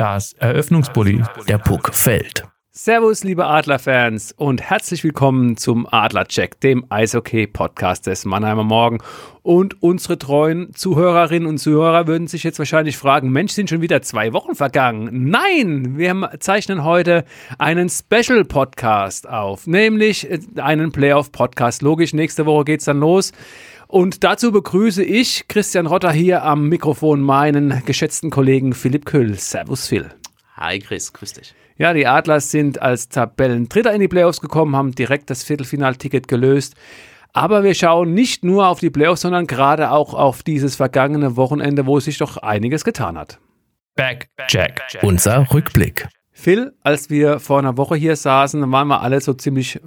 Das Eröffnungsbully, der Puck fällt. Servus, liebe Adlerfans und herzlich willkommen zum Adlercheck, dem Eishockey-Podcast des Mannheimer Morgen. Und unsere treuen Zuhörerinnen und Zuhörer würden sich jetzt wahrscheinlich fragen: Mensch, sind schon wieder zwei Wochen vergangen? Nein, wir zeichnen heute einen Special-Podcast auf, nämlich einen Playoff-Podcast. Logisch, nächste Woche geht es dann los. Und dazu begrüße ich Christian Rotter hier am Mikrofon meinen geschätzten Kollegen Philipp Köhl. Servus, Phil. Hi, Chris, grüß dich. Ja, die Adlers sind als Tabellendritter in die Playoffs gekommen, haben direkt das Viertelfinalticket gelöst. Aber wir schauen nicht nur auf die Playoffs, sondern gerade auch auf dieses vergangene Wochenende, wo sich doch einiges getan hat. Back, Jack, unser Rückblick. Phil, als wir vor einer Woche hier saßen, waren wir alle so ziemlich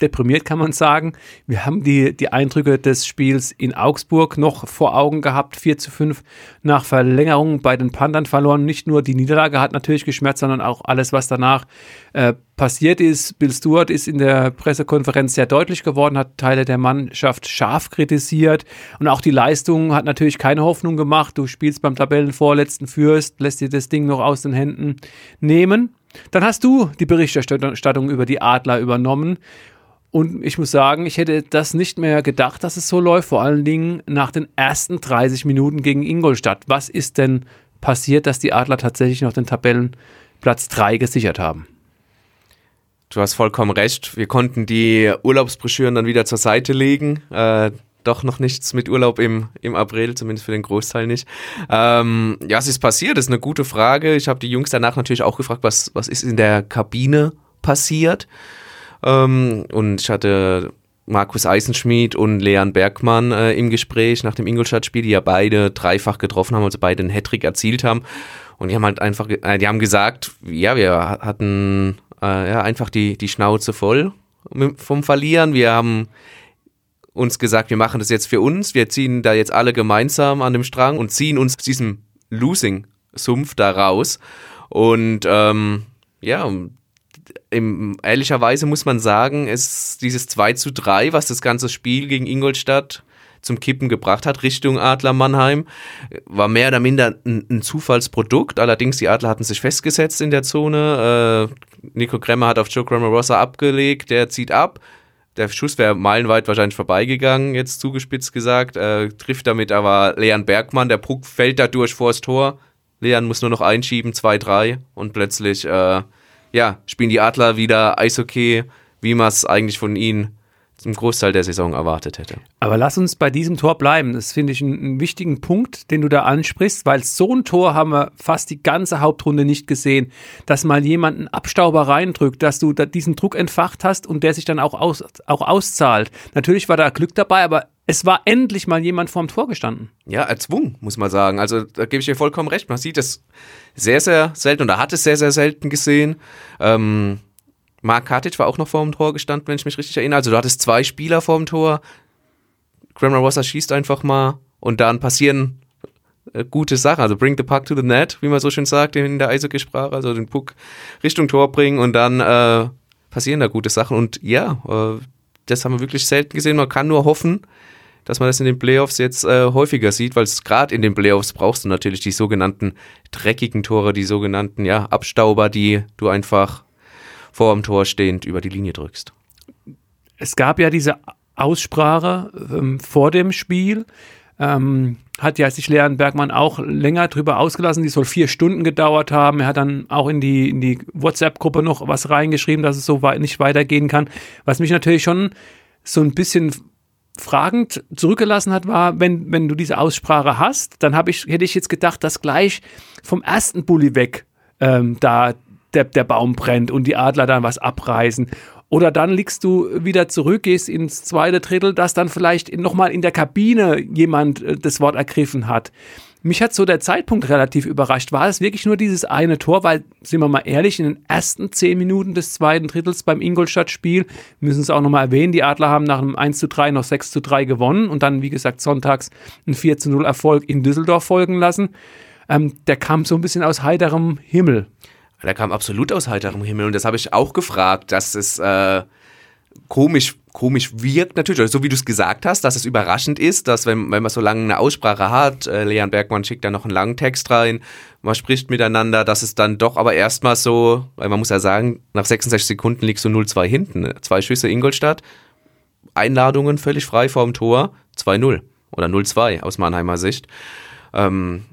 deprimiert, kann man sagen. Wir haben die, die Eindrücke des Spiels in Augsburg noch vor Augen gehabt. 4 zu 5 nach Verlängerung bei den Panthern verloren. Nicht nur die Niederlage hat natürlich geschmerzt, sondern auch alles, was danach äh, passiert ist. Bill Stewart ist in der Pressekonferenz sehr deutlich geworden, hat Teile der Mannschaft scharf kritisiert. Und auch die Leistung hat natürlich keine Hoffnung gemacht. Du spielst beim Tabellenvorletzten Fürst, lässt dir das Ding noch aus den Händen nehmen. Dann hast du die Berichterstattung über die Adler übernommen. Und ich muss sagen, ich hätte das nicht mehr gedacht, dass es so läuft, vor allen Dingen nach den ersten 30 Minuten gegen Ingolstadt. Was ist denn passiert, dass die Adler tatsächlich noch den Tabellenplatz 3 gesichert haben? Du hast vollkommen recht. Wir konnten die Urlaubsbroschüren dann wieder zur Seite legen. Äh, doch noch nichts mit Urlaub im, im April, zumindest für den Großteil nicht. Ähm, ja, es ist passiert, das ist eine gute Frage. Ich habe die Jungs danach natürlich auch gefragt, was, was ist in der Kabine passiert. Ähm, und ich hatte Markus Eisenschmied und Leon Bergmann äh, im Gespräch nach dem Ingolstadt-Spiel, die ja beide dreifach getroffen haben, also beide einen Hattrick erzielt haben. Und die haben halt einfach, äh, die haben gesagt, ja, wir hatten äh, ja, einfach die, die Schnauze voll vom Verlieren. Wir haben uns gesagt, wir machen das jetzt für uns. Wir ziehen da jetzt alle gemeinsam an dem Strang und ziehen uns diesem Losing-Sumpf da raus. Und ähm, ja, im, ehrlicherweise muss man sagen, ist dieses 2 zu 3, was das ganze Spiel gegen Ingolstadt zum Kippen gebracht hat, Richtung Adler Mannheim, war mehr oder minder ein, ein Zufallsprodukt. Allerdings, die Adler hatten sich festgesetzt in der Zone. Äh, Nico Kremmer hat auf Joe Kremmer Rossa abgelegt, der zieht ab. Der Schuss wäre meilenweit wahrscheinlich vorbeigegangen, jetzt zugespitzt gesagt. Äh, trifft damit aber Leon Bergmann. Der Puck fällt dadurch vors Tor. Leon muss nur noch einschieben, 2-3 und plötzlich äh, ja, spielen die Adler wieder Eishockey, wie man es eigentlich von ihnen zum Großteil der Saison erwartet hätte. Aber lass uns bei diesem Tor bleiben. Das finde ich einen, einen, wichtigen Punkt, den du da ansprichst, weil so ein Tor haben wir fast die ganze Hauptrunde nicht gesehen, dass mal jemand einen Abstauber reindrückt, dass du da diesen Druck entfacht hast und der sich dann auch, aus, auch auszahlt. Natürlich war da Glück dabei, aber es war endlich mal jemand vorm Tor gestanden. Ja, erzwungen, muss man sagen. Also da gebe ich dir vollkommen recht. Man sieht es sehr, sehr selten oder hat es sehr, sehr selten gesehen. Ähm, Mark Katic war auch noch vor dem Tor gestanden, wenn ich mich richtig erinnere. Also du hattest zwei Spieler vor dem Tor. Grammar Wasser schießt einfach mal und dann passieren äh, gute Sachen. Also bring the puck to the net, wie man so schön sagt in der Eishockey-Sprache. Also den Puck Richtung Tor bringen und dann äh, passieren da gute Sachen. Und ja, äh, das haben wir wirklich selten gesehen. Man kann nur hoffen, dass man das in den Playoffs jetzt äh, häufiger sieht, weil es gerade in den Playoffs brauchst du natürlich die sogenannten dreckigen Tore, die sogenannten ja, Abstauber, die du einfach vor dem Tor stehend über die Linie drückst. Es gab ja diese Aussprache ähm, vor dem Spiel. Ähm, hat ja sich Leon Bergmann auch länger drüber ausgelassen. Die soll vier Stunden gedauert haben. Er hat dann auch in die, in die WhatsApp-Gruppe noch was reingeschrieben, dass es so weit nicht weitergehen kann. Was mich natürlich schon so ein bisschen fragend zurückgelassen hat, war, wenn, wenn du diese Aussprache hast, dann ich, hätte ich jetzt gedacht, dass gleich vom ersten Bulli weg ähm, da der, der Baum brennt und die Adler dann was abreißen. Oder dann liegst du wieder zurück, gehst ins zweite Drittel, dass dann vielleicht nochmal in der Kabine jemand äh, das Wort ergriffen hat. Mich hat so der Zeitpunkt relativ überrascht. War es wirklich nur dieses eine Tor? Weil, sind wir mal ehrlich, in den ersten zehn Minuten des zweiten Drittels beim Ingolstadt-Spiel, müssen es auch nochmal erwähnen, die Adler haben nach einem 1 zu 3 noch 6 zu 3 gewonnen und dann, wie gesagt, sonntags ein 4 zu 0 Erfolg in Düsseldorf folgen lassen. Ähm, der kam so ein bisschen aus heiterem Himmel. Der kam absolut aus heiterem Himmel und das habe ich auch gefragt, dass es äh, komisch, komisch wirkt natürlich, also so wie du es gesagt hast, dass es überraschend ist, dass wenn, wenn man so lange eine Aussprache hat, äh, Leon Bergmann schickt da noch einen langen Text rein, man spricht miteinander, dass es dann doch aber erstmal so, weil man muss ja sagen, nach 66 Sekunden liegst du 0-2 hinten, zwei Schüsse Ingolstadt, Einladungen völlig frei vorm Tor, 2-0 oder 0-2 aus Mannheimer Sicht. Ähm,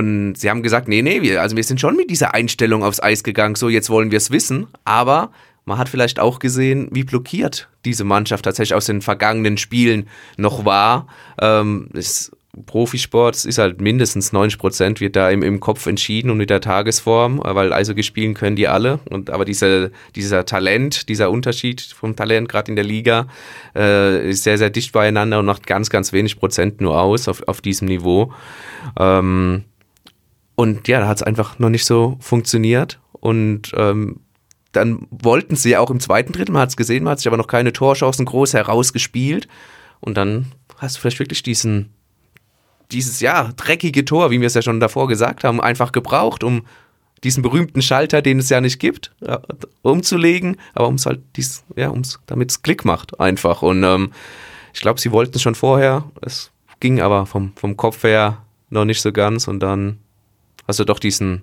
und sie haben gesagt, nee, nee, wir, also wir sind schon mit dieser Einstellung aufs Eis gegangen, so jetzt wollen wir es wissen, aber man hat vielleicht auch gesehen, wie blockiert diese Mannschaft tatsächlich aus den vergangenen Spielen noch war. Ähm, das Profisport ist halt mindestens 90 Prozent wird da im, im Kopf entschieden und mit der Tagesform, weil Eishockey spielen können die alle. Und aber diese, dieser Talent, dieser Unterschied vom Talent gerade in der Liga äh, ist sehr, sehr dicht beieinander und macht ganz, ganz wenig Prozent nur aus auf, auf diesem Niveau. Ähm, und ja, da hat es einfach noch nicht so funktioniert. Und ähm, dann wollten sie auch im zweiten Drittel, man hat es gesehen, man hat sich aber noch keine Torchancen groß herausgespielt. Und dann hast du vielleicht wirklich diesen, dieses, ja, dreckige Tor, wie wir es ja schon davor gesagt haben, einfach gebraucht, um diesen berühmten Schalter, den es ja nicht gibt, ja, umzulegen, aber um es halt, dies, ja, um's, damit es Klick macht, einfach. Und ähm, ich glaube, sie wollten es schon vorher, es ging aber vom, vom Kopf her noch nicht so ganz und dann hast du doch diesen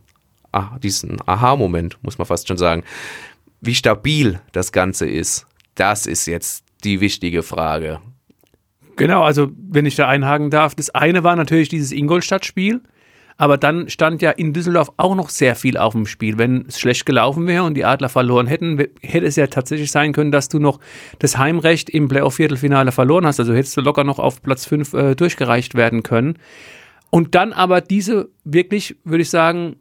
ah, diesen Aha-Moment, muss man fast schon sagen. Wie stabil das Ganze ist, das ist jetzt die wichtige Frage. Genau, also wenn ich da einhaken darf, das eine war natürlich dieses Ingolstadt-Spiel, aber dann stand ja in Düsseldorf auch noch sehr viel auf dem Spiel. Wenn es schlecht gelaufen wäre und die Adler verloren hätten, hätte es ja tatsächlich sein können, dass du noch das Heimrecht im Playoff-Viertelfinale verloren hast. Also hättest du locker noch auf Platz 5 äh, durchgereicht werden können. Und dann aber diese wirklich, würde ich sagen,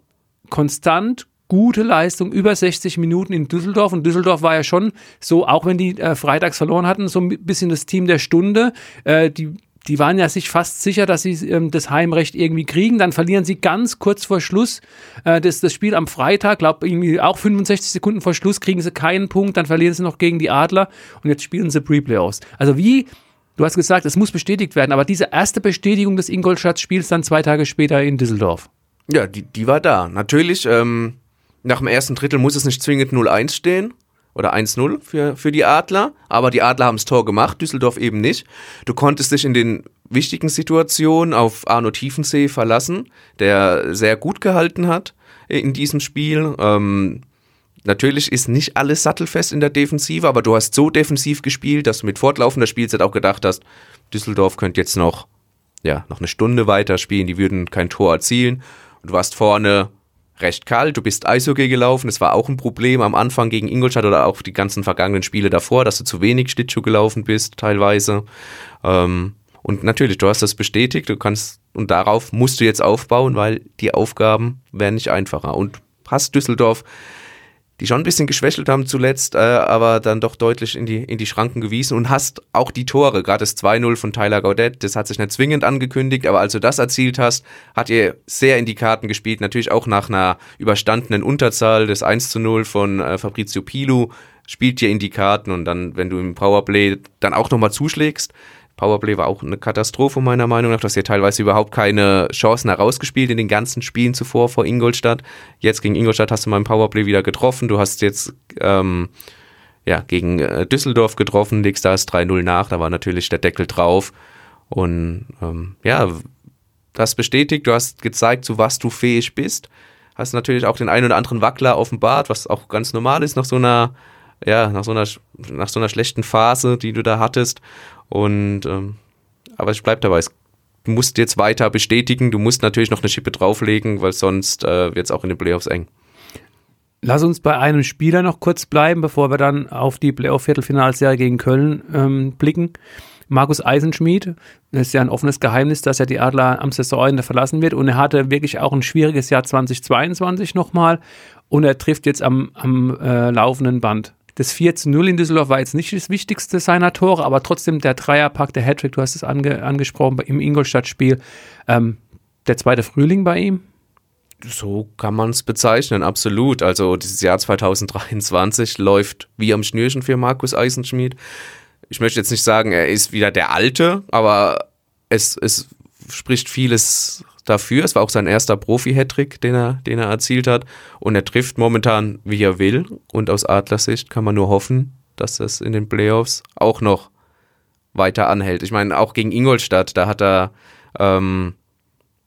konstant gute Leistung, über 60 Minuten in Düsseldorf. Und Düsseldorf war ja schon so, auch wenn die äh, freitags verloren hatten, so ein bisschen das Team der Stunde. Äh, die, die waren ja sich fast sicher, dass sie ähm, das Heimrecht irgendwie kriegen. Dann verlieren sie ganz kurz vor Schluss äh, das, das Spiel am Freitag, glaube irgendwie auch 65 Sekunden vor Schluss, kriegen sie keinen Punkt, dann verlieren sie noch gegen die Adler und jetzt spielen sie Pre-Playoffs. Also wie Du hast gesagt, es muss bestätigt werden, aber diese erste Bestätigung des Ingolstadt-Spiels dann zwei Tage später in Düsseldorf. Ja, die, die war da. Natürlich, ähm, nach dem ersten Drittel muss es nicht zwingend 0-1 stehen oder 1-0 für, für die Adler, aber die Adler haben das Tor gemacht, Düsseldorf eben nicht. Du konntest dich in den wichtigen Situationen auf Arno Tiefensee verlassen, der sehr gut gehalten hat in diesem Spiel. Ähm, natürlich ist nicht alles sattelfest in der Defensive, aber du hast so defensiv gespielt, dass du mit fortlaufender Spielzeit auch gedacht hast, Düsseldorf könnte jetzt noch, ja, noch eine Stunde weiter spielen, die würden kein Tor erzielen Du warst vorne recht kalt, du bist Eishockey gelaufen, das war auch ein Problem am Anfang gegen Ingolstadt oder auch die ganzen vergangenen Spiele davor, dass du zu wenig Schlittschuh gelaufen bist, teilweise. Ähm, und natürlich, du hast das bestätigt, du kannst, und darauf musst du jetzt aufbauen, weil die Aufgaben werden nicht einfacher. Und hast Düsseldorf die schon ein bisschen geschwächelt haben zuletzt, äh, aber dann doch deutlich in die, in die Schranken gewiesen und hast auch die Tore, gerade das 2-0 von Tyler Gaudet, das hat sich nicht zwingend angekündigt, aber als du das erzielt hast, hat ihr sehr in die Karten gespielt, natürlich auch nach einer überstandenen Unterzahl, das 1-0 von äh, Fabrizio Pilu spielt dir in die Karten und dann, wenn du im Powerplay dann auch nochmal zuschlägst, Powerplay war auch eine Katastrophe meiner Meinung nach. Du hast hier teilweise überhaupt keine Chancen herausgespielt in den ganzen Spielen zuvor vor Ingolstadt. Jetzt gegen Ingolstadt hast du mal im Powerplay wieder getroffen. Du hast jetzt ähm, ja, gegen äh, Düsseldorf getroffen, legst da das 3-0 nach. Da war natürlich der Deckel drauf. Und ähm, ja, das bestätigt. Du hast gezeigt, zu was du fähig bist. Hast natürlich auch den einen oder anderen Wackler offenbart, was auch ganz normal ist nach so einer ja, nach so einer, nach so einer schlechten Phase, die du da hattest. Und ähm, aber ich bleibe dabei, es musst jetzt weiter bestätigen, du musst natürlich noch eine Schippe drauflegen, weil sonst äh, wird es auch in den Playoffs eng. Lass uns bei einem Spieler noch kurz bleiben, bevor wir dann auf die Playoff-Viertelfinalserie gegen Köln ähm, blicken. Markus Eisenschmied, das ist ja ein offenes Geheimnis, dass er die Adler am Saisonende verlassen wird und er hatte wirklich auch ein schwieriges Jahr 2022 nochmal und er trifft jetzt am, am äh, laufenden Band. Das 4 zu 0 in Düsseldorf war jetzt nicht das wichtigste seiner Tore, aber trotzdem der Dreierpack, der Hattrick, du hast es ange angesprochen im Ingolstadt-Spiel. Ähm, der zweite Frühling bei ihm? So kann man es bezeichnen, absolut. Also dieses Jahr 2023 läuft wie am Schnürchen für Markus Eisenschmied. Ich möchte jetzt nicht sagen, er ist wieder der Alte, aber es, es spricht vieles dafür. Es war auch sein erster Profi-Hattrick, den er, den er erzielt hat. Und er trifft momentan, wie er will. Und aus Adlersicht kann man nur hoffen, dass das in den Playoffs auch noch weiter anhält. Ich meine, auch gegen Ingolstadt, da hat er ähm,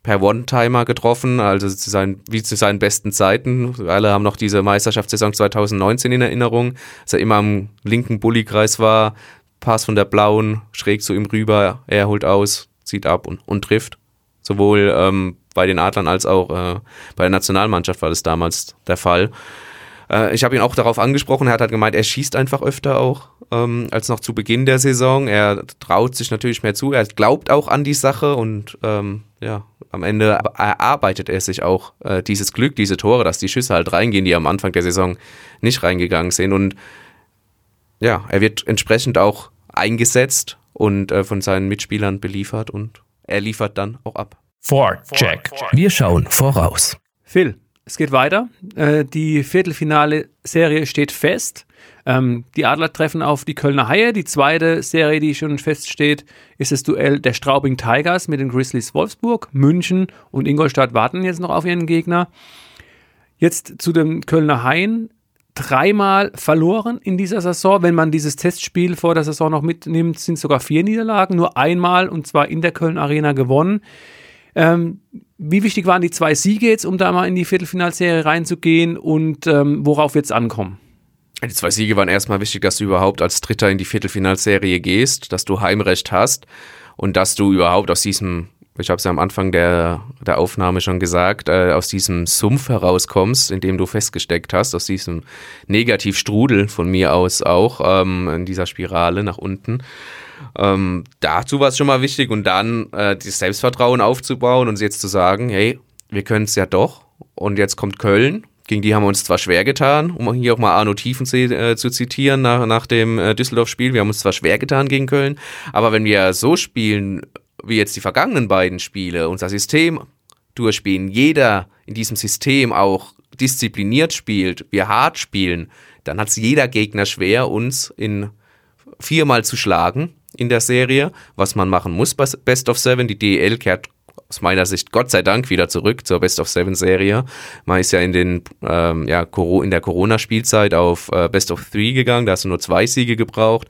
per One-Timer getroffen, also zu seinen, wie zu seinen besten Zeiten. Alle haben noch diese Meisterschaftssaison 2019 in Erinnerung, dass er immer am linken Bullykreis war, Pass von der blauen, schräg zu ihm rüber, er holt aus, zieht ab und, und trifft. Sowohl ähm, bei den Adlern als auch äh, bei der Nationalmannschaft war das damals der Fall. Äh, ich habe ihn auch darauf angesprochen, er hat halt gemeint, er schießt einfach öfter auch ähm, als noch zu Beginn der Saison. Er traut sich natürlich mehr zu, er glaubt auch an die Sache und ähm, ja, am Ende erarbeitet er sich auch äh, dieses Glück, diese Tore, dass die Schüsse halt reingehen, die am Anfang der Saison nicht reingegangen sind. Und ja, er wird entsprechend auch eingesetzt und äh, von seinen Mitspielern beliefert und er liefert dann auch ab. Check. Wir schauen voraus. Phil, es geht weiter. Äh, die Viertelfinale-Serie steht fest. Ähm, die Adler treffen auf die Kölner Haie. Die zweite Serie, die schon feststeht, ist das Duell der Straubing Tigers mit den Grizzlies Wolfsburg. München und Ingolstadt warten jetzt noch auf ihren Gegner. Jetzt zu den Kölner Haien. Dreimal verloren in dieser Saison. Wenn man dieses Testspiel vor der Saison noch mitnimmt, sind sogar vier Niederlagen. Nur einmal und zwar in der Köln Arena gewonnen. Ähm, wie wichtig waren die zwei Siege jetzt, um da mal in die Viertelfinalserie reinzugehen und ähm, worauf wird es ankommen? Die zwei Siege waren erstmal wichtig, dass du überhaupt als Dritter in die Viertelfinalserie gehst, dass du Heimrecht hast und dass du überhaupt aus diesem, ich habe es ja am Anfang der, der Aufnahme schon gesagt, äh, aus diesem Sumpf herauskommst, in dem du festgesteckt hast, aus diesem Negativstrudel von mir aus auch, ähm, in dieser Spirale nach unten. Ähm, dazu war es schon mal wichtig und dann äh, das Selbstvertrauen aufzubauen und jetzt zu sagen, hey, wir können es ja doch und jetzt kommt Köln gegen die haben wir uns zwar schwer getan, um hier auch mal Arno Tiefensee äh, zu zitieren nach, nach dem äh, Düsseldorf-Spiel. Wir haben uns zwar schwer getan gegen Köln, aber wenn wir so spielen, wie jetzt die vergangenen beiden Spiele, unser System durchspielen, jeder in diesem System auch diszipliniert spielt, wir hart spielen, dann hat es jeder Gegner schwer, uns in viermal zu schlagen in der Serie, was man machen muss bei Best of Seven. Die DEL kehrt aus meiner Sicht Gott sei Dank wieder zurück zur Best of Seven Serie. Man ist ja in den ähm, ja, in der Corona-Spielzeit auf äh, Best of Three gegangen, da hast du nur zwei Siege gebraucht.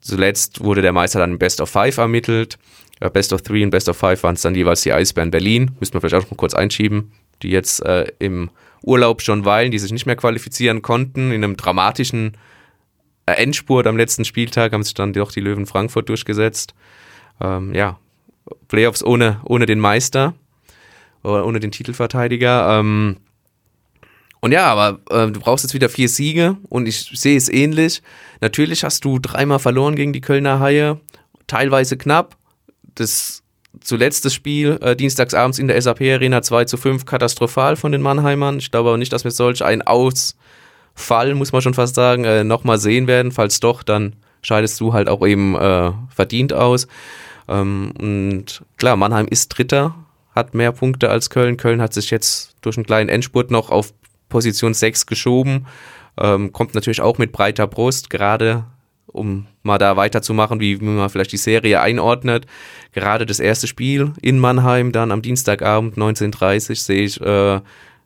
Zuletzt wurde der Meister dann Best of Five ermittelt. Äh, Best of Three und Best of Five waren es dann jeweils die Eisbären Berlin. Müssen wir vielleicht auch noch kurz einschieben, die jetzt äh, im Urlaub schon weilen, die sich nicht mehr qualifizieren konnten. In einem dramatischen äh, Endspurt am letzten Spieltag haben sich dann doch die Löwen Frankfurt durchgesetzt. Ähm, ja, Playoffs ohne, ohne den Meister oder ohne den Titelverteidiger. Ähm, und ja, aber äh, du brauchst jetzt wieder vier Siege und ich sehe es ähnlich. Natürlich hast du dreimal verloren gegen die Kölner Haie, teilweise knapp. Das zuletzt das Spiel äh, dienstagsabends in der SAP Arena 2 zu 5 katastrophal von den Mannheimern. Ich glaube aber nicht, dass wir solch einen Ausfall, muss man schon fast sagen, äh, nochmal sehen werden. Falls doch, dann scheidest du halt auch eben äh, verdient aus. Ähm, und klar, Mannheim ist Dritter, hat mehr Punkte als Köln. Köln hat sich jetzt durch einen kleinen Endspurt noch auf Position 6 geschoben. Ähm, kommt natürlich auch mit breiter Brust, gerade um mal da weiterzumachen, wie man vielleicht die Serie einordnet. Gerade das erste Spiel in Mannheim, dann am Dienstagabend 19.30 sehe ich äh,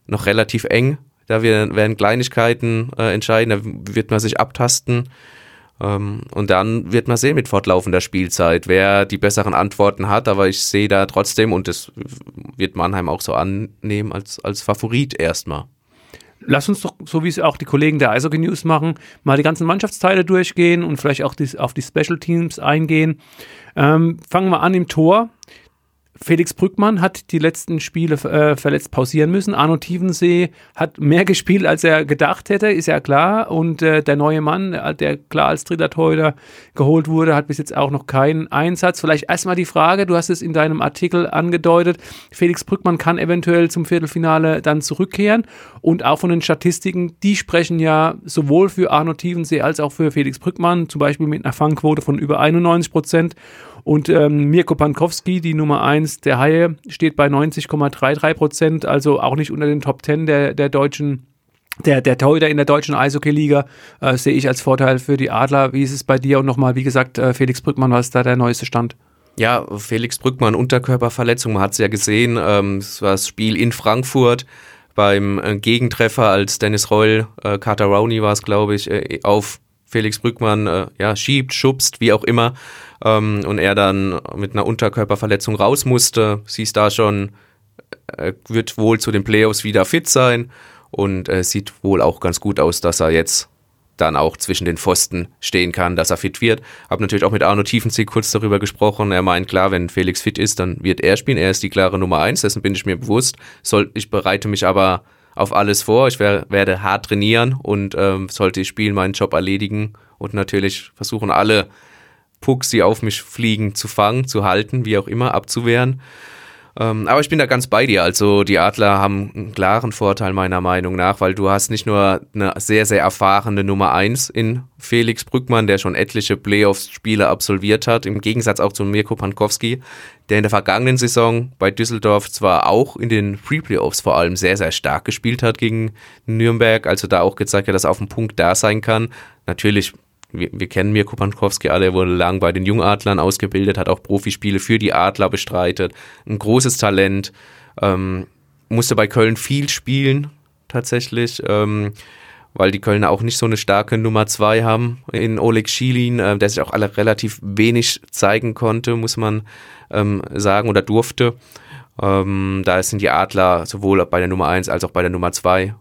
noch relativ eng. Da werden Kleinigkeiten äh, entscheiden, da wird man sich abtasten. Ähm, und dann wird man sehen mit fortlaufender Spielzeit, wer die besseren Antworten hat. Aber ich sehe da trotzdem, und das wird Mannheim auch so annehmen, als, als Favorit erstmal. Lass uns doch, so wie es auch die Kollegen der Eishockey News machen, mal die ganzen Mannschaftsteile durchgehen und vielleicht auch die, auf die Special Teams eingehen. Ähm, fangen wir an im Tor. Felix Brückmann hat die letzten Spiele äh, verletzt pausieren müssen. Arno Tiefensee hat mehr gespielt, als er gedacht hätte, ist ja klar. Und äh, der neue Mann, äh, der klar als dritter Torhüter geholt wurde, hat bis jetzt auch noch keinen Einsatz. Vielleicht erstmal die Frage, du hast es in deinem Artikel angedeutet, Felix Brückmann kann eventuell zum Viertelfinale dann zurückkehren. Und auch von den Statistiken, die sprechen ja sowohl für Arno Tiefensee als auch für Felix Brückmann, zum Beispiel mit einer Fangquote von über 91 Prozent. Und ähm, Mirko Pankowski, die Nummer 1 der Haie, steht bei 90,33 Prozent, also auch nicht unter den Top 10 der, der deutschen der, der Torhüter in der deutschen Eishockey-Liga äh, sehe ich als Vorteil für die Adler. Wie ist es bei dir? Und nochmal, wie gesagt, äh, Felix Brückmann, was ist da der neueste Stand? Ja, Felix Brückmann, Unterkörperverletzung, man hat es ja gesehen. Ähm, es war das Spiel in Frankfurt beim äh, Gegentreffer, als Dennis Reul, äh, Carter Rowney war es, glaube ich, äh, auf Felix Brückmann äh, ja, schiebt, schubst, wie auch immer, ähm, und er dann mit einer Unterkörperverletzung raus musste, siehst da schon, äh, wird wohl zu den Playoffs wieder fit sein und äh, sieht wohl auch ganz gut aus, dass er jetzt dann auch zwischen den Pfosten stehen kann, dass er fit wird. Hab natürlich auch mit Arno Tiefensee kurz darüber gesprochen. Er meint, klar, wenn Felix fit ist, dann wird er spielen. Er ist die klare Nummer eins, dessen bin ich mir bewusst. Soll, ich bereite mich aber auf alles vor. Ich wär, werde hart trainieren und ähm, sollte ich spielen, meinen Job erledigen und natürlich versuchen, alle Pucks, die auf mich fliegen, zu fangen, zu halten, wie auch immer, abzuwehren. Ähm, aber ich bin da ganz bei dir. Also die Adler haben einen klaren Vorteil meiner Meinung nach, weil du hast nicht nur eine sehr, sehr erfahrene Nummer 1 in Felix Brückmann, der schon etliche Playoffs-Spiele absolviert hat, im Gegensatz auch zu Mirko Pankowski, der in der vergangenen Saison bei Düsseldorf zwar auch in den Pre-Playoffs vor allem sehr, sehr stark gespielt hat gegen Nürnberg, also da auch gezeigt hat, dass er auf dem Punkt da sein kann. Natürlich wir, wir kennen Mirko Pankowski alle, er wurde lang bei den Jungadlern ausgebildet, hat auch Profispiele für die Adler bestreitet. Ein großes Talent, ähm, musste bei Köln viel spielen, tatsächlich, ähm, weil die Kölner auch nicht so eine starke Nummer zwei haben in Oleg Schilin, äh, der sich auch alle relativ wenig zeigen konnte, muss man ähm, sagen, oder durfte. Ähm, da sind die Adler sowohl bei der Nummer eins als auch bei der Nummer zwei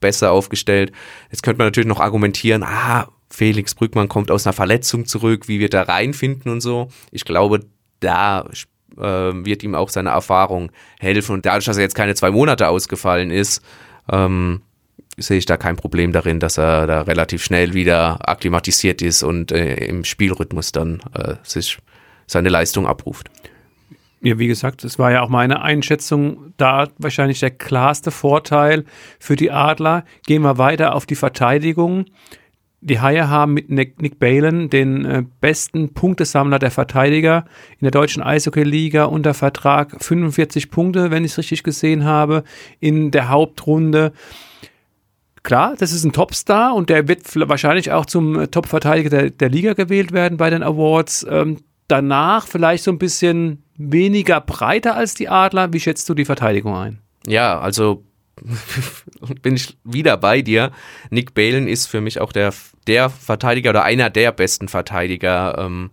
besser aufgestellt. Jetzt könnte man natürlich noch argumentieren, ah, Felix Brückmann kommt aus einer Verletzung zurück, wie wir da reinfinden und so. Ich glaube, da äh, wird ihm auch seine Erfahrung helfen. Und dadurch, dass er jetzt keine zwei Monate ausgefallen ist, ähm, sehe ich da kein Problem darin, dass er da relativ schnell wieder akklimatisiert ist und äh, im Spielrhythmus dann äh, sich seine Leistung abruft. Ja, wie gesagt, es war ja auch meine Einschätzung, da wahrscheinlich der klarste Vorteil für die Adler. Gehen wir weiter auf die Verteidigung. Die Haie haben mit Nick, Nick Balen den äh, besten Punktesammler der Verteidiger in der deutschen Eishockey-Liga unter Vertrag. 45 Punkte, wenn ich es richtig gesehen habe, in der Hauptrunde. Klar, das ist ein Topstar und der wird wahrscheinlich auch zum äh, Top-Verteidiger der, der, Liga gewählt werden bei den Awards. Ähm, danach vielleicht so ein bisschen weniger breiter als die Adler. Wie schätzt du die Verteidigung ein? Ja, also bin ich wieder bei dir. Nick Balen ist für mich auch der, der Verteidiger oder einer der besten Verteidiger ähm,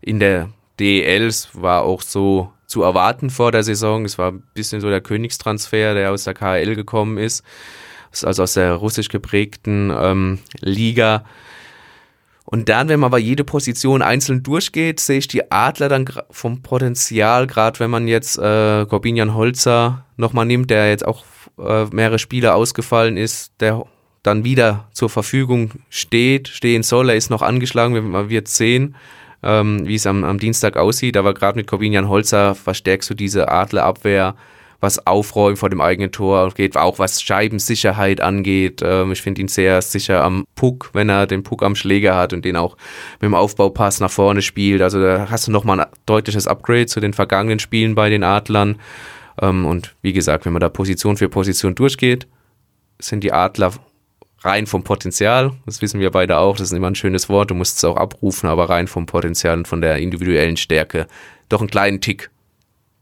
in der DEL. Es war auch so zu erwarten vor der Saison. Es war ein bisschen so der Königstransfer, der aus der KHL gekommen ist. Also aus der russisch geprägten ähm, Liga. Und dann, wenn man aber jede Position einzeln durchgeht, sehe ich die Adler dann vom Potenzial, gerade wenn man jetzt äh, Corbinian Holzer nochmal nimmt, der jetzt auch äh, mehrere Spiele ausgefallen ist, der dann wieder zur Verfügung steht, stehen soll. Er ist noch angeschlagen, man wird sehen, ähm, wie es am, am Dienstag aussieht. Aber gerade mit Corbinian Holzer verstärkst du diese Adlerabwehr, was Aufräumen vor dem eigenen Tor geht, auch was Scheibensicherheit angeht. Ähm, ich finde ihn sehr sicher am Puck, wenn er den Puck am Schläger hat und den auch mit dem Aufbaupass nach vorne spielt. Also da hast du nochmal ein deutliches Upgrade zu den vergangenen Spielen bei den Adlern. Ähm, und wie gesagt, wenn man da Position für Position durchgeht, sind die Adler rein vom Potenzial, das wissen wir beide auch, das ist immer ein schönes Wort, du musst es auch abrufen, aber rein vom Potenzial und von der individuellen Stärke doch einen kleinen Tick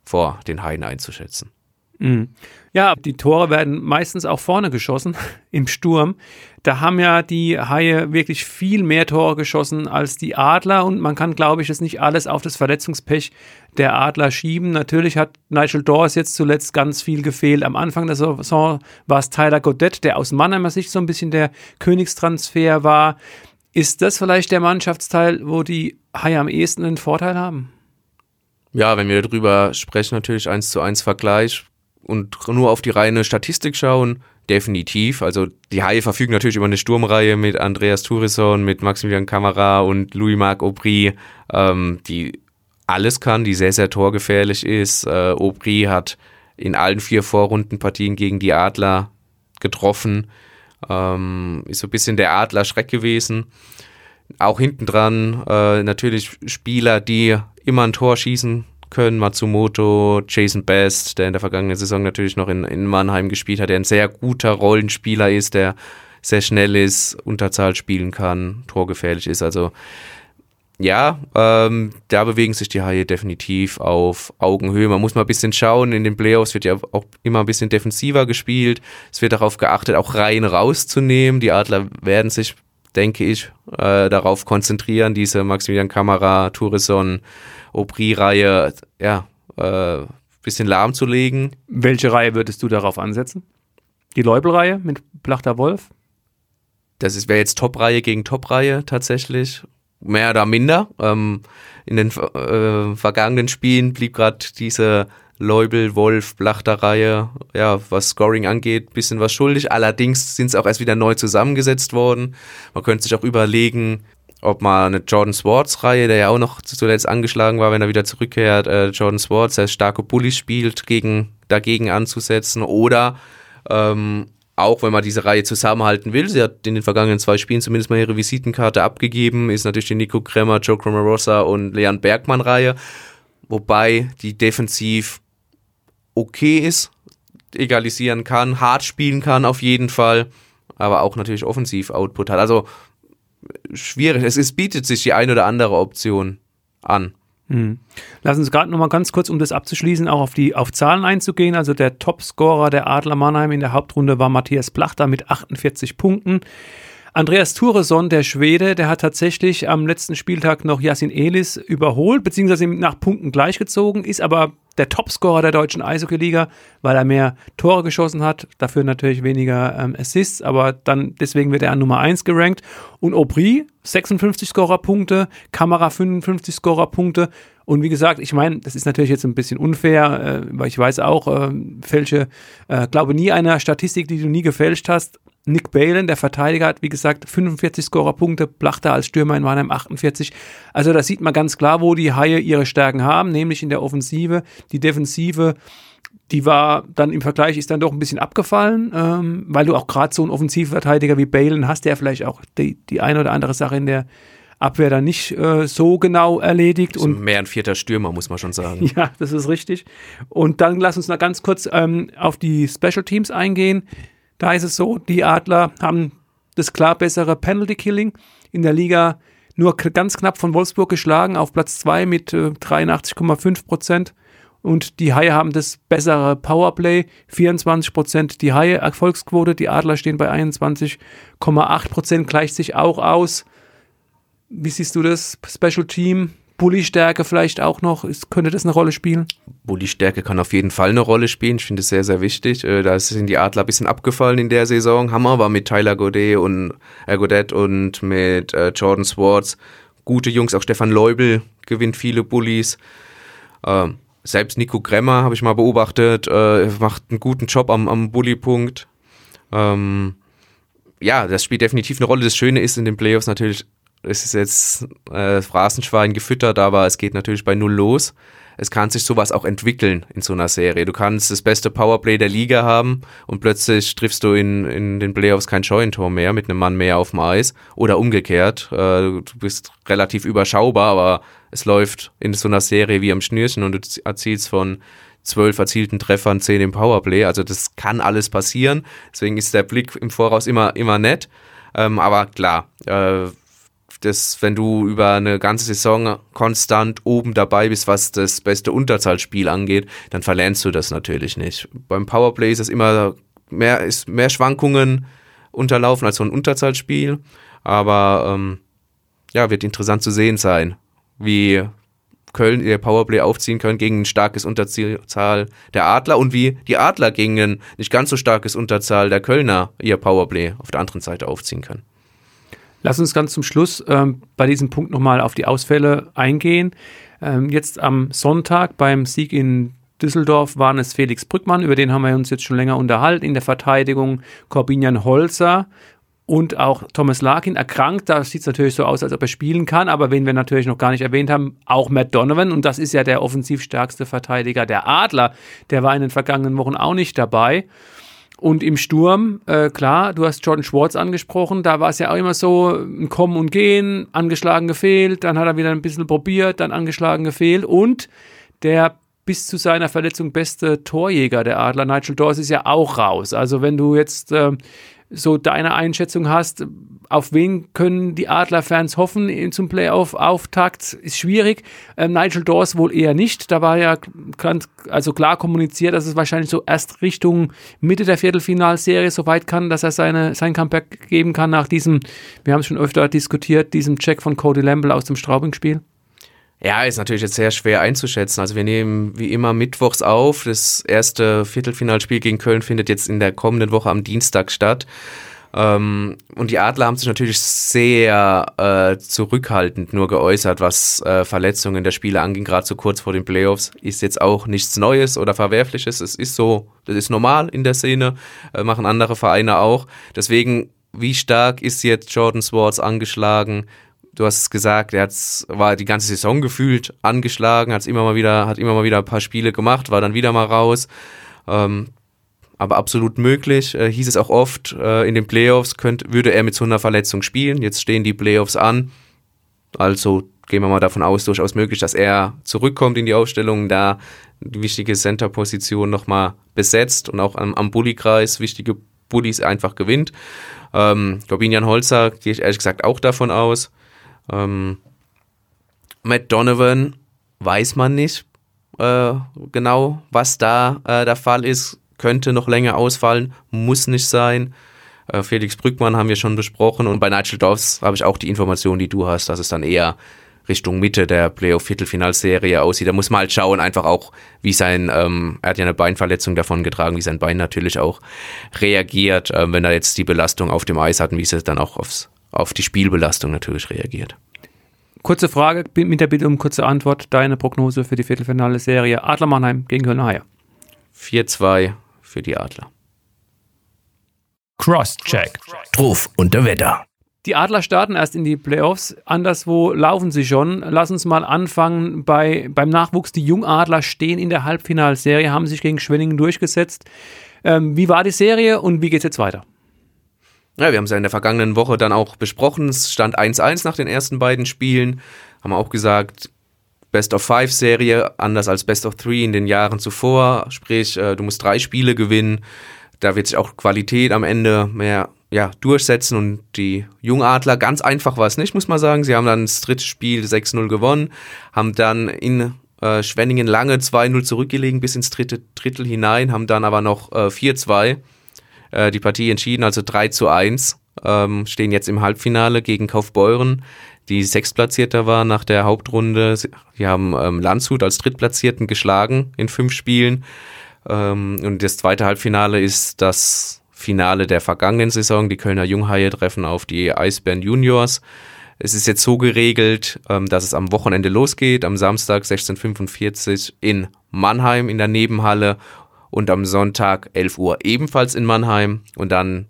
vor den Haien einzuschätzen. Mhm. Ja, die Tore werden meistens auch vorne geschossen im Sturm. Da haben ja die Haie wirklich viel mehr Tore geschossen als die Adler und man kann, glaube ich, das nicht alles auf das Verletzungspech der Adler schieben. Natürlich hat Nigel Dawes jetzt zuletzt ganz viel gefehlt. Am Anfang der Saison war es Tyler Godet, der aus Mannheimer Sicht so ein bisschen der Königstransfer war. Ist das vielleicht der Mannschaftsteil, wo die Haie am ehesten einen Vorteil haben? Ja, wenn wir darüber sprechen, natürlich eins zu eins Vergleich und nur auf die reine Statistik schauen, definitiv. Also die Haie verfügen natürlich über eine Sturmreihe mit Andreas Tourison, mit Maximilian Camara und Louis-Marc Aubry, ähm, die alles kann, die sehr, sehr torgefährlich ist. Äh, Aubry hat in allen vier Vorrundenpartien gegen die Adler getroffen. Ähm, ist so ein bisschen der Adler-Schreck gewesen. Auch hinten dran äh, natürlich Spieler, die immer ein Tor schießen können. Matsumoto, Jason Best, der in der vergangenen Saison natürlich noch in, in Mannheim gespielt hat, der ein sehr guter Rollenspieler ist, der sehr schnell ist, Unterzahl spielen kann, torgefährlich ist. Also ja, ähm, da bewegen sich die Haie definitiv auf Augenhöhe. Man muss mal ein bisschen schauen. In den Playoffs wird ja auch immer ein bisschen defensiver gespielt. Es wird darauf geachtet, auch Reihen rauszunehmen. Die Adler werden sich, denke ich, äh, darauf konzentrieren, diese Maximilian Kamera, Tourison, Aubry-Reihe, ja, äh, bisschen lahmzulegen. Welche Reihe würdest du darauf ansetzen? Die Leubel-Reihe mit Plachter Wolf? Das wäre jetzt Top-Reihe gegen Top-Reihe tatsächlich mehr oder minder. Ähm, in den äh, vergangenen Spielen blieb gerade diese Leubel, Wolf, Blachter-Reihe, ja, was Scoring angeht, bisschen was schuldig. Allerdings sind es auch erst wieder neu zusammengesetzt worden. Man könnte sich auch überlegen, ob man eine Jordan Swartz-Reihe, der ja auch noch zuletzt angeschlagen war, wenn er wieder zurückkehrt, äh, Jordan Swartz, der starke Bully spielt, gegen, dagegen anzusetzen. Oder ähm, auch wenn man diese Reihe zusammenhalten will. Sie hat in den vergangenen zwei Spielen zumindest mal ihre Visitenkarte abgegeben, ist natürlich die Nico Kremmer, Joe Cromarosa und Leon Bergmann Reihe, wobei die defensiv okay ist, egalisieren kann, hart spielen kann auf jeden Fall, aber auch natürlich offensiv Output hat. Also schwierig, es, es bietet sich die eine oder andere Option an. Mhm. Lass uns gerade noch mal ganz kurz, um das abzuschließen, auch auf die auf Zahlen einzugehen. Also der Topscorer der Adler Mannheim in der Hauptrunde war Matthias Plachter mit 48 Punkten. Andreas Thureson, der Schwede, der hat tatsächlich am letzten Spieltag noch Yasin Elis überholt, beziehungsweise nach Punkten gleichgezogen, ist aber der Topscorer der deutschen Eishockey-Liga, weil er mehr Tore geschossen hat, dafür natürlich weniger ähm, Assists, aber dann deswegen wird er an Nummer 1 gerankt. Und Aubry, 56 Scorerpunkte, Kamera 55 Scorerpunkte. Und wie gesagt, ich meine, das ist natürlich jetzt ein bisschen unfair, äh, weil ich weiß auch, äh, fälsche, äh, glaube nie einer Statistik, die du nie gefälscht hast. Nick Balen, der Verteidiger, hat wie gesagt 45 Scorerpunkte, Plachter als Stürmer in Mannheim 48. Also da sieht man ganz klar, wo die Haie ihre Stärken haben, nämlich in der Offensive. Die Defensive, die war dann im Vergleich, ist dann doch ein bisschen abgefallen, ähm, weil du auch gerade so einen Offensivverteidiger wie Balen hast, der vielleicht auch die, die eine oder andere Sache in der Abwehr dann nicht äh, so genau erledigt. Also und mehr ein vierter Stürmer, muss man schon sagen. Ja, das ist richtig. Und dann lass uns noch ganz kurz ähm, auf die Special Teams eingehen. Da ist es so, die Adler haben das klar bessere Penalty Killing in der Liga nur ganz knapp von Wolfsburg geschlagen, auf Platz 2 mit äh, 83,5 Prozent. Und die Haie haben das bessere Powerplay, 24 Prozent die Haie Erfolgsquote, die Adler stehen bei 21,8 Prozent, gleicht sich auch aus. Wie siehst du das Special Team? Bully-Stärke vielleicht auch noch? Ist, könnte das eine Rolle spielen? Bully-Stärke kann auf jeden Fall eine Rolle spielen. Ich finde es sehr, sehr wichtig. Äh, da sind die Adler ein bisschen abgefallen in der Saison. Hammer war mit Tyler Godet und äh, Godet und mit äh, Jordan Swartz. Gute Jungs, auch Stefan Leubel gewinnt viele Bullies. Ähm, selbst Nico Gremmer habe ich mal beobachtet, äh, macht einen guten Job am, am Bully-Punkt. Ähm, ja, das spielt definitiv eine Rolle. Das Schöne ist in den Playoffs natürlich, es ist jetzt äh, Phrasenschwein gefüttert, aber es geht natürlich bei Null los. Es kann sich sowas auch entwickeln in so einer Serie. Du kannst das beste Powerplay der Liga haben und plötzlich triffst du in, in den Playoffs kein Scheunentor mehr mit einem Mann mehr auf dem Eis oder umgekehrt. Äh, du bist relativ überschaubar, aber es läuft in so einer Serie wie am Schnürchen und du erzielst von zwölf erzielten Treffern zehn im Powerplay. Also das kann alles passieren. Deswegen ist der Blick im Voraus immer, immer nett. Ähm, aber klar, äh, das, wenn du über eine ganze Saison konstant oben dabei bist, was das beste Unterzahlspiel angeht, dann verlernst du das natürlich nicht. Beim Powerplay ist es immer mehr, ist mehr Schwankungen unterlaufen als so ein Unterzahlspiel. Aber ähm, ja, wird interessant zu sehen sein, wie Köln ihr Powerplay aufziehen können gegen ein starkes Unterzahl der Adler und wie die Adler gegen ein nicht ganz so starkes Unterzahl der Kölner ihr Powerplay auf der anderen Seite aufziehen können. Lass uns ganz zum Schluss ähm, bei diesem Punkt nochmal auf die Ausfälle eingehen. Ähm, jetzt am Sonntag beim Sieg in Düsseldorf waren es Felix Brückmann, über den haben wir uns jetzt schon länger unterhalten. In der Verteidigung Corbinian Holzer und auch Thomas Larkin erkrankt. Da sieht es natürlich so aus, als ob er spielen kann. Aber wen wir natürlich noch gar nicht erwähnt haben, auch Matt Donovan. Und das ist ja der offensiv stärkste Verteidiger der Adler. Der war in den vergangenen Wochen auch nicht dabei. Und im Sturm, äh, klar, du hast Jordan Schwartz angesprochen, da war es ja auch immer so ein Kommen und Gehen, angeschlagen gefehlt, dann hat er wieder ein bisschen probiert, dann angeschlagen gefehlt und der bis zu seiner Verletzung beste Torjäger der Adler, Nigel Dawes, ist ja auch raus. Also wenn du jetzt äh, so deine Einschätzung hast, auf wen können die Adler-Fans hoffen zum Playoff-Auftakt, ist schwierig. Ähm, Nigel Dawes wohl eher nicht. Da war ja ganz, also klar kommuniziert, dass es wahrscheinlich so erst Richtung Mitte der Viertelfinalserie so weit kann, dass er seine, sein Comeback geben kann nach diesem, wir haben es schon öfter diskutiert, diesem Check von Cody Lamble aus dem Straubing-Spiel. Ja, ist natürlich jetzt sehr schwer einzuschätzen. Also wir nehmen wie immer mittwochs auf. Das erste Viertelfinalspiel gegen Köln findet jetzt in der kommenden Woche am Dienstag statt. Ähm, und die Adler haben sich natürlich sehr äh, zurückhaltend nur geäußert, was äh, Verletzungen der Spieler anging, gerade so kurz vor den Playoffs. Ist jetzt auch nichts Neues oder Verwerfliches. Es ist so, das ist normal in der Szene, äh, machen andere Vereine auch. Deswegen, wie stark ist jetzt Jordan Swartz angeschlagen? Du hast es gesagt, er war die ganze Saison gefühlt angeschlagen, hat's immer mal wieder, hat immer mal wieder ein paar Spiele gemacht, war dann wieder mal raus. Ähm, aber absolut möglich. Äh, hieß es auch oft, äh, in den Playoffs könnt, würde er mit so einer Verletzung spielen. Jetzt stehen die Playoffs an. Also gehen wir mal davon aus, durchaus möglich, dass er zurückkommt in die Aufstellung, da die wichtige Center-Position nochmal besetzt und auch am, am Bulli-Kreis wichtige Bullies einfach gewinnt. Ähm, Corbinian Holzer gehe ich ehrlich gesagt auch davon aus. Ähm, Matt Donovan weiß man nicht äh, genau, was da äh, der Fall ist. Könnte noch länger ausfallen, muss nicht sein. Äh, Felix Brückmann haben wir schon besprochen und bei Nigel Dobbs habe ich auch die Information, die du hast, dass es dann eher Richtung Mitte der Playoff-Viertelfinalserie aussieht. Da muss man halt schauen, einfach auch, wie sein, ähm, er hat ja eine Beinverletzung davon getragen, wie sein Bein natürlich auch reagiert, äh, wenn er jetzt die Belastung auf dem Eis hat und wie es dann auch aufs auf die Spielbelastung natürlich reagiert. Kurze Frage mit der Bitte um kurze Antwort. Deine Prognose für die Viertelfinale Serie Adler Mannheim gegen Köln Haie. 4-2 für die Adler. Crosscheck. Ruf unter Wetter. Die Adler starten erst in die Playoffs. Anderswo laufen sie schon. Lass uns mal anfangen bei, beim Nachwuchs. Die Jungadler stehen in der Halbfinalserie, haben sich gegen Schwenningen durchgesetzt. Ähm, wie war die Serie und wie geht es jetzt weiter? Ja, wir haben es ja in der vergangenen Woche dann auch besprochen. Es stand 1-1 nach den ersten beiden Spielen. Haben auch gesagt, Best of Five Serie, anders als Best of Three in den Jahren zuvor. Sprich, äh, du musst drei Spiele gewinnen. Da wird sich auch Qualität am Ende mehr ja, durchsetzen und die Jungadler, ganz einfach war es nicht, muss man sagen. Sie haben dann das dritte Spiel 6-0 gewonnen, haben dann in äh, Schwenningen lange 2-0 zurückgelegen bis ins dritte Drittel hinein, haben dann aber noch äh, 4-2 äh, die Partie entschieden, also 3 zu 1. Ähm, stehen jetzt im Halbfinale gegen Kaufbeuren, die Sechstplatzierter war nach der Hauptrunde. Die haben ähm, Landshut als Drittplatzierten geschlagen in fünf Spielen. Ähm, und das zweite Halbfinale ist das Finale der vergangenen Saison. Die Kölner Junghaie treffen auf die Eisbären Juniors. Es ist jetzt so geregelt, ähm, dass es am Wochenende losgeht, am Samstag 16.45 in Mannheim in der Nebenhalle und am Sonntag 11 Uhr ebenfalls in Mannheim. Und dann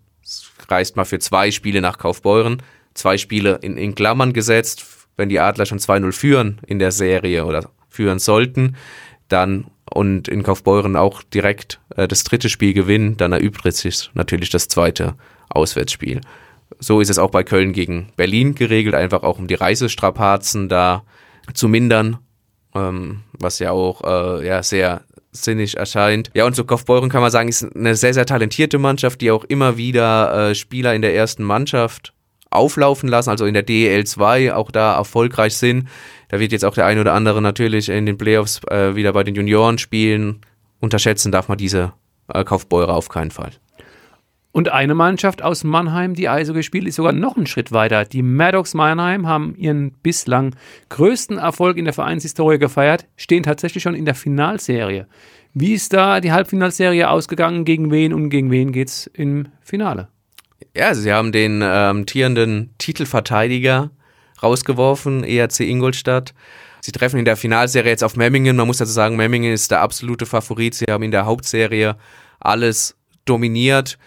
reist man für zwei Spiele nach Kaufbeuren, zwei Spiele in, in Klammern gesetzt, wenn die Adler schon 2-0 führen in der Serie oder führen sollten, dann und in Kaufbeuren auch direkt äh, das dritte Spiel gewinnen, dann erübrigt sich natürlich das zweite Auswärtsspiel. So ist es auch bei Köln gegen Berlin geregelt, einfach auch um die Reisestrapazen da zu mindern, ähm, was ja auch äh, ja, sehr sinnig erscheint. Ja, und so Kaufbeuren kann man sagen, ist eine sehr, sehr talentierte Mannschaft, die auch immer wieder äh, Spieler in der ersten Mannschaft auflaufen lassen, also in der DEL 2 auch da erfolgreich sind. Da wird jetzt auch der ein oder andere natürlich in den Playoffs äh, wieder bei den Junioren spielen. Unterschätzen darf man diese äh, Kaufbeurer auf keinen Fall. Und eine Mannschaft aus Mannheim, die also gespielt ist, sogar noch einen Schritt weiter. Die Maddox Mannheim haben ihren bislang größten Erfolg in der Vereinshistorie gefeiert, stehen tatsächlich schon in der Finalserie. Wie ist da die Halbfinalserie ausgegangen? Gegen wen und gegen wen geht es im Finale? Ja, sie haben den ähm, Titelverteidiger rausgeworfen, ERC Ingolstadt. Sie treffen in der Finalserie jetzt auf Memmingen. Man muss dazu sagen, Memmingen ist der absolute Favorit. Sie haben in der Hauptserie alles dominiert.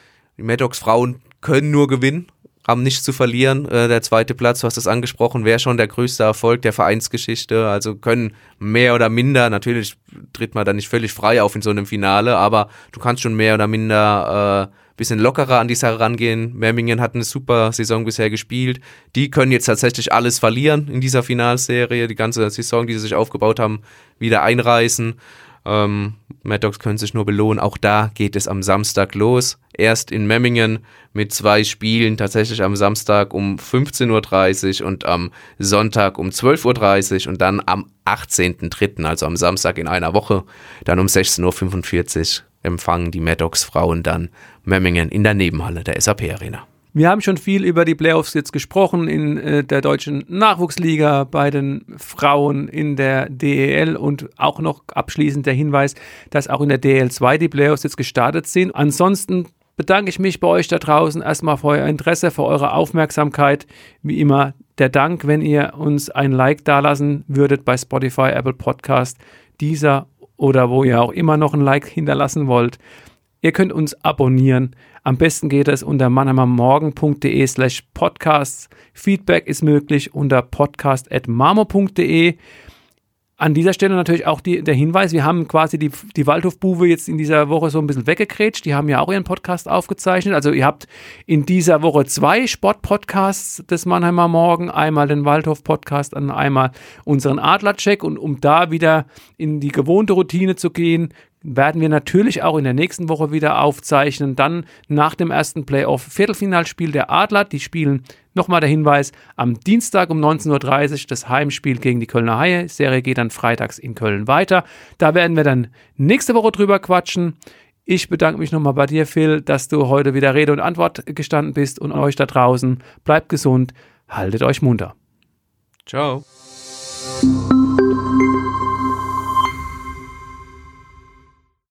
Die Maddox Frauen können nur gewinnen, haben nichts zu verlieren. Äh, der zweite Platz, du hast es angesprochen, wäre schon der größte Erfolg der Vereinsgeschichte. Also können mehr oder minder, natürlich tritt man da nicht völlig frei auf in so einem Finale, aber du kannst schon mehr oder minder äh, bisschen lockerer an die Sache rangehen. Memmingen hat eine super Saison bisher gespielt. Die können jetzt tatsächlich alles verlieren in dieser Finalserie, die ganze Saison, die sie sich aufgebaut haben, wieder einreißen. Ähm, Mad Dogs können sich nur belohnen. Auch da geht es am Samstag los. Erst in Memmingen mit zwei Spielen, tatsächlich am Samstag um 15.30 Uhr und am Sonntag um 12.30 Uhr und dann am 18.03., also am Samstag in einer Woche, dann um 16.45 Uhr empfangen die Maddox Frauen dann Memmingen in der Nebenhalle der SAP Arena. Wir haben schon viel über die Playoffs jetzt gesprochen in äh, der deutschen Nachwuchsliga, bei den Frauen in der DEL und auch noch abschließend der Hinweis, dass auch in der DEL2 die Playoffs jetzt gestartet sind. Ansonsten bedanke ich mich bei euch da draußen erstmal für euer Interesse, für eure Aufmerksamkeit. Wie immer der Dank, wenn ihr uns ein Like dalassen würdet bei Spotify, Apple Podcast, dieser oder wo ihr auch immer noch ein Like hinterlassen wollt. Ihr könnt uns abonnieren. Am besten geht es unter mannheimermorgen.de slash podcasts. Feedback ist möglich unter podcast.marmo.de. An dieser Stelle natürlich auch die, der Hinweis, wir haben quasi die, die Waldhofbuwe jetzt in dieser Woche so ein bisschen weggekrätscht. Die haben ja auch ihren Podcast aufgezeichnet. Also ihr habt in dieser Woche zwei Sportpodcasts des Mannheimer Morgen. Einmal den Waldhof-Podcast und einmal unseren Adlercheck. Und um da wieder in die gewohnte Routine zu gehen, werden wir natürlich auch in der nächsten Woche wieder aufzeichnen. Dann nach dem ersten Playoff-Viertelfinalspiel der Adler. Die spielen, nochmal der Hinweis, am Dienstag um 19.30 Uhr das Heimspiel gegen die Kölner Haie. Die Serie geht dann freitags in Köln weiter. Da werden wir dann nächste Woche drüber quatschen. Ich bedanke mich nochmal bei dir, Phil, dass du heute wieder Rede und Antwort gestanden bist und euch da draußen. Bleibt gesund, haltet euch munter. Ciao.